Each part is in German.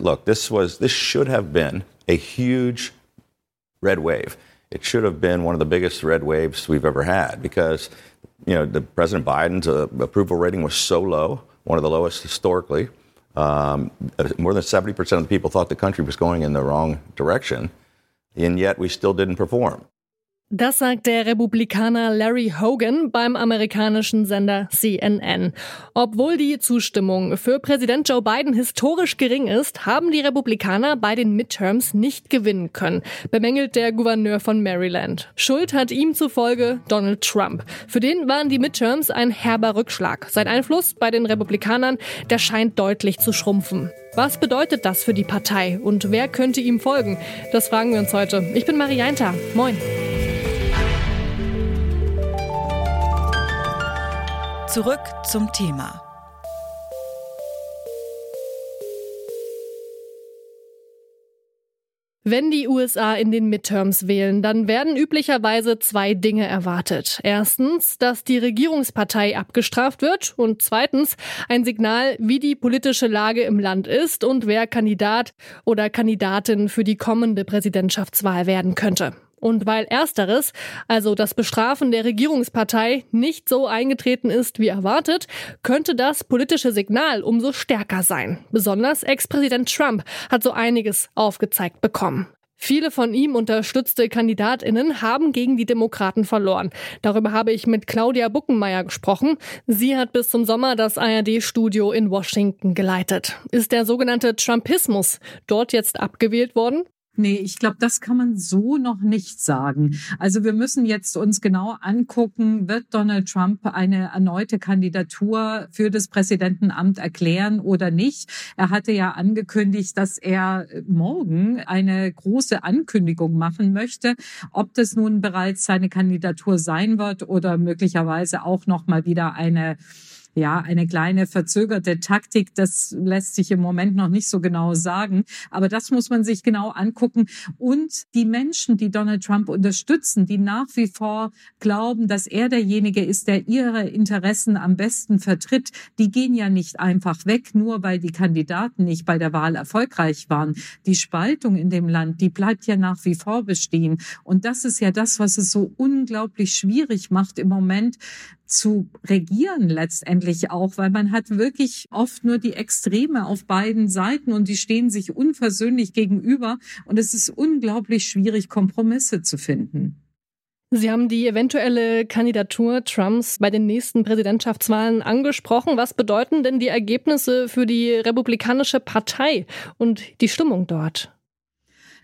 Look, this was this should have been a huge red wave. It should have been one of the biggest red waves we've ever had because you know the President Biden's uh, approval rating was so low, one of the lowest historically. Um, more than 70% of the people thought the country was going in the wrong direction, and yet we still didn't perform. Das sagt der Republikaner Larry Hogan beim amerikanischen Sender CNN. Obwohl die Zustimmung für Präsident Joe Biden historisch gering ist, haben die Republikaner bei den Midterms nicht gewinnen können, bemängelt der Gouverneur von Maryland. Schuld hat ihm zufolge Donald Trump. Für den waren die Midterms ein herber Rückschlag. Sein Einfluss bei den Republikanern, der scheint deutlich zu schrumpfen. Was bedeutet das für die Partei und wer könnte ihm folgen? Das fragen wir uns heute. Ich bin Marianta. Moin. Zurück zum Thema. Wenn die USA in den Midterms wählen, dann werden üblicherweise zwei Dinge erwartet. Erstens, dass die Regierungspartei abgestraft wird und zweitens ein Signal, wie die politische Lage im Land ist und wer Kandidat oder Kandidatin für die kommende Präsidentschaftswahl werden könnte. Und weil ersteres, also das Bestrafen der Regierungspartei, nicht so eingetreten ist wie erwartet, könnte das politische Signal umso stärker sein. Besonders Ex-Präsident Trump hat so einiges aufgezeigt bekommen. Viele von ihm unterstützte Kandidatinnen haben gegen die Demokraten verloren. Darüber habe ich mit Claudia Buckenmeier gesprochen. Sie hat bis zum Sommer das ARD-Studio in Washington geleitet. Ist der sogenannte Trumpismus dort jetzt abgewählt worden? Nee, ich glaube, das kann man so noch nicht sagen. Also wir müssen jetzt uns genau angucken, wird Donald Trump eine erneute Kandidatur für das Präsidentenamt erklären oder nicht. Er hatte ja angekündigt, dass er morgen eine große Ankündigung machen möchte. Ob das nun bereits seine Kandidatur sein wird oder möglicherweise auch noch mal wieder eine ja, eine kleine verzögerte Taktik, das lässt sich im Moment noch nicht so genau sagen. Aber das muss man sich genau angucken. Und die Menschen, die Donald Trump unterstützen, die nach wie vor glauben, dass er derjenige ist, der ihre Interessen am besten vertritt, die gehen ja nicht einfach weg, nur weil die Kandidaten nicht bei der Wahl erfolgreich waren. Die Spaltung in dem Land, die bleibt ja nach wie vor bestehen. Und das ist ja das, was es so unglaublich schwierig macht im Moment, zu regieren letztendlich auch, weil man hat wirklich oft nur die Extreme auf beiden Seiten und die stehen sich unversöhnlich gegenüber und es ist unglaublich schwierig, Kompromisse zu finden. Sie haben die eventuelle Kandidatur Trumps bei den nächsten Präsidentschaftswahlen angesprochen. Was bedeuten denn die Ergebnisse für die Republikanische Partei und die Stimmung dort?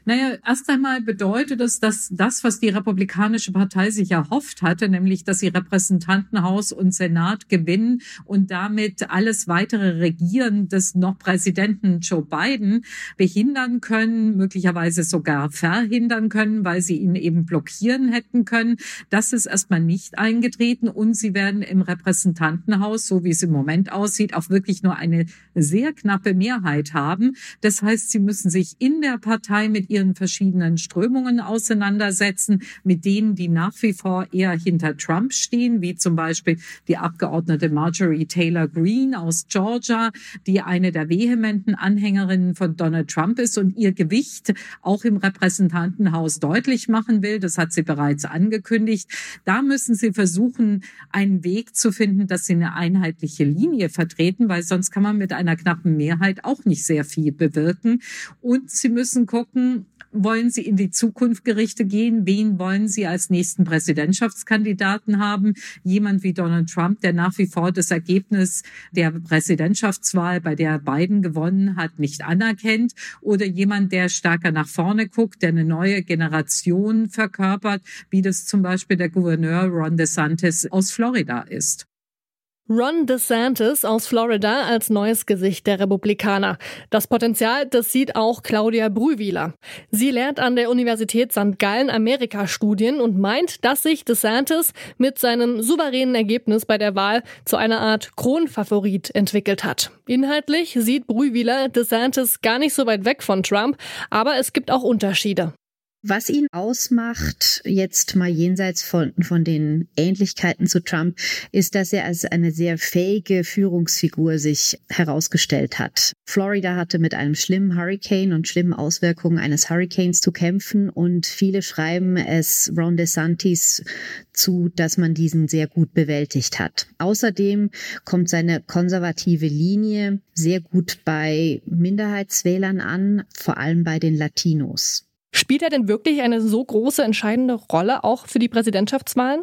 Naja, erst einmal bedeutet es, dass das, was die Republikanische Partei sich erhofft hatte, nämlich, dass sie Repräsentantenhaus und Senat gewinnen und damit alles weitere Regieren des noch Präsidenten Joe Biden behindern können, möglicherweise sogar verhindern können, weil sie ihn eben blockieren hätten können. Das ist erstmal nicht eingetreten und sie werden im Repräsentantenhaus, so wie es im Moment aussieht, auch wirklich nur eine sehr knappe Mehrheit haben. Das heißt, sie müssen sich in der Partei mit ihren verschiedenen Strömungen auseinandersetzen, mit denen, die nach wie vor eher hinter Trump stehen, wie zum Beispiel die Abgeordnete Marjorie Taylor Greene aus Georgia, die eine der vehementen Anhängerinnen von Donald Trump ist und ihr Gewicht auch im Repräsentantenhaus deutlich machen will. Das hat sie bereits angekündigt. Da müssen sie versuchen, einen Weg zu finden, dass sie eine einheitliche Linie vertreten, weil sonst kann man mit einer knappen Mehrheit auch nicht sehr viel bewirken. Und sie müssen gucken, wollen Sie in die Zukunft gerichtet gehen? Wen wollen Sie als nächsten Präsidentschaftskandidaten haben? Jemand wie Donald Trump, der nach wie vor das Ergebnis der Präsidentschaftswahl, bei der Biden gewonnen hat, nicht anerkennt? Oder jemand, der stärker nach vorne guckt, der eine neue Generation verkörpert, wie das zum Beispiel der Gouverneur Ron DeSantis aus Florida ist? Ron DeSantis aus Florida als neues Gesicht der Republikaner. Das Potenzial, das sieht auch Claudia Brühwiler. Sie lehrt an der Universität St. Gallen Amerika-Studien und meint, dass sich DeSantis mit seinem souveränen Ergebnis bei der Wahl zu einer Art Kronfavorit entwickelt hat. Inhaltlich sieht Brühwiler DeSantis gar nicht so weit weg von Trump, aber es gibt auch Unterschiede. Was ihn ausmacht, jetzt mal jenseits von, von den Ähnlichkeiten zu Trump, ist, dass er als eine sehr fähige Führungsfigur sich herausgestellt hat. Florida hatte mit einem schlimmen Hurricane und schlimmen Auswirkungen eines Hurricanes zu kämpfen und viele schreiben es Ron DeSantis zu, dass man diesen sehr gut bewältigt hat. Außerdem kommt seine konservative Linie sehr gut bei Minderheitswählern an, vor allem bei den Latinos. Spielt er denn wirklich eine so große entscheidende Rolle auch für die Präsidentschaftswahlen?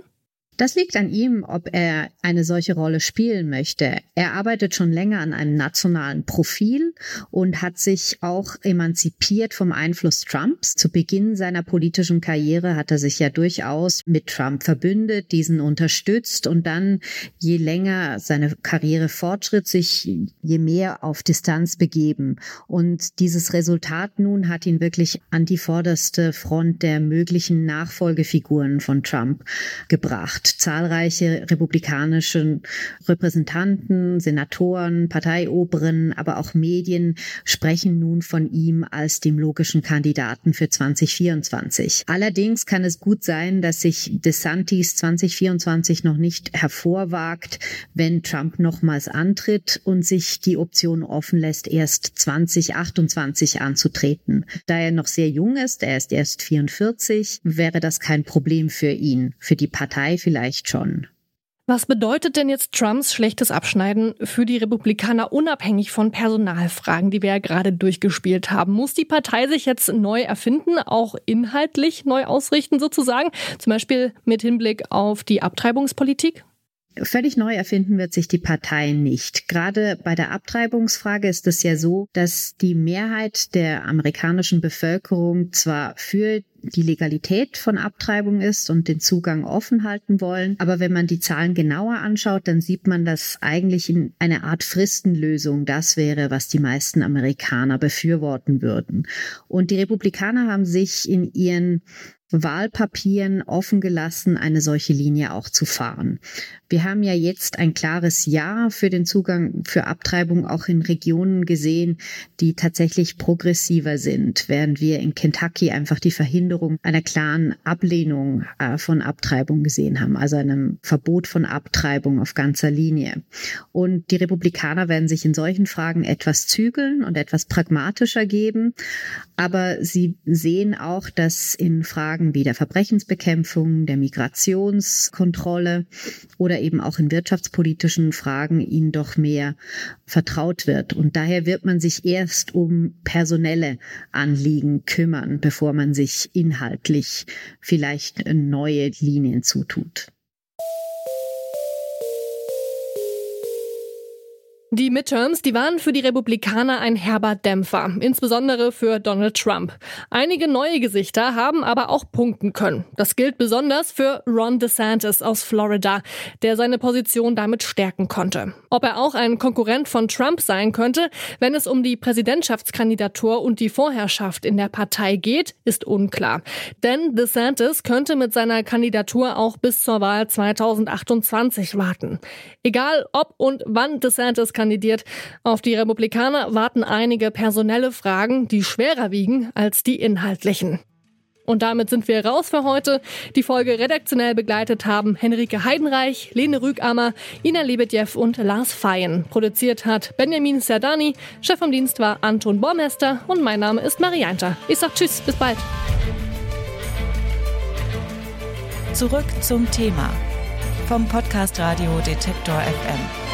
Das liegt an ihm, ob er eine solche Rolle spielen möchte. Er arbeitet schon länger an einem nationalen Profil und hat sich auch emanzipiert vom Einfluss Trumps. Zu Beginn seiner politischen Karriere hat er sich ja durchaus mit Trump verbündet, diesen unterstützt und dann, je länger seine Karriere fortschritt, sich je mehr auf Distanz begeben. Und dieses Resultat nun hat ihn wirklich an die vorderste Front der möglichen Nachfolgefiguren von Trump gebracht zahlreiche republikanische Repräsentanten, Senatoren, Parteioberen, aber auch Medien sprechen nun von ihm als dem logischen Kandidaten für 2024. Allerdings kann es gut sein, dass sich DeSantis 2024 noch nicht hervorwagt, wenn Trump nochmals antritt und sich die Option offen lässt, erst 2028 anzutreten. Da er noch sehr jung ist, er ist erst 44, wäre das kein Problem für ihn, für die Partei vielleicht schon. Was bedeutet denn jetzt Trumps schlechtes Abschneiden für die Republikaner unabhängig von Personalfragen, die wir ja gerade durchgespielt haben? Muss die Partei sich jetzt neu erfinden, auch inhaltlich neu ausrichten sozusagen, zum Beispiel mit Hinblick auf die Abtreibungspolitik? Völlig neu erfinden wird sich die Partei nicht. Gerade bei der Abtreibungsfrage ist es ja so, dass die Mehrheit der amerikanischen Bevölkerung zwar für die Legalität von Abtreibung ist und den Zugang offen halten wollen. Aber wenn man die Zahlen genauer anschaut, dann sieht man, dass eigentlich in eine Art Fristenlösung das wäre, was die meisten Amerikaner befürworten würden. Und die Republikaner haben sich in ihren Wahlpapieren offen gelassen, eine solche Linie auch zu fahren. Wir haben ja jetzt ein klares Ja für den Zugang für Abtreibung auch in Regionen gesehen, die tatsächlich progressiver sind, während wir in Kentucky einfach die Verhinderung einer klaren Ablehnung äh, von Abtreibung gesehen haben, also einem Verbot von Abtreibung auf ganzer Linie. Und die Republikaner werden sich in solchen Fragen etwas zügeln und etwas pragmatischer geben, aber sie sehen auch, dass in Fragen Fragen wie der Verbrechensbekämpfung, der Migrationskontrolle oder eben auch in wirtschaftspolitischen Fragen ihnen doch mehr vertraut wird. Und daher wird man sich erst um personelle Anliegen kümmern, bevor man sich inhaltlich vielleicht neue Linien zutut. Die Midterms, die waren für die Republikaner ein herber Dämpfer, insbesondere für Donald Trump. Einige neue Gesichter haben aber auch punkten können. Das gilt besonders für Ron DeSantis aus Florida, der seine Position damit stärken konnte. Ob er auch ein Konkurrent von Trump sein könnte, wenn es um die Präsidentschaftskandidatur und die Vorherrschaft in der Partei geht, ist unklar. Denn DeSantis könnte mit seiner Kandidatur auch bis zur Wahl 2028 warten. Egal ob und wann DeSantis kandidiert. Auf die Republikaner warten einige personelle Fragen, die schwerer wiegen als die inhaltlichen. Und damit sind wir raus für heute. Die Folge redaktionell begleitet haben Henrike Heidenreich, Lene Rügammer, Ina Lebedjew und Lars Feyen. Produziert hat Benjamin Serdani, Chef vom Dienst war Anton Bormester und mein Name ist Marianta. Ich sag Tschüss, bis bald. Zurück zum Thema vom Podcast Radio Detektor FM.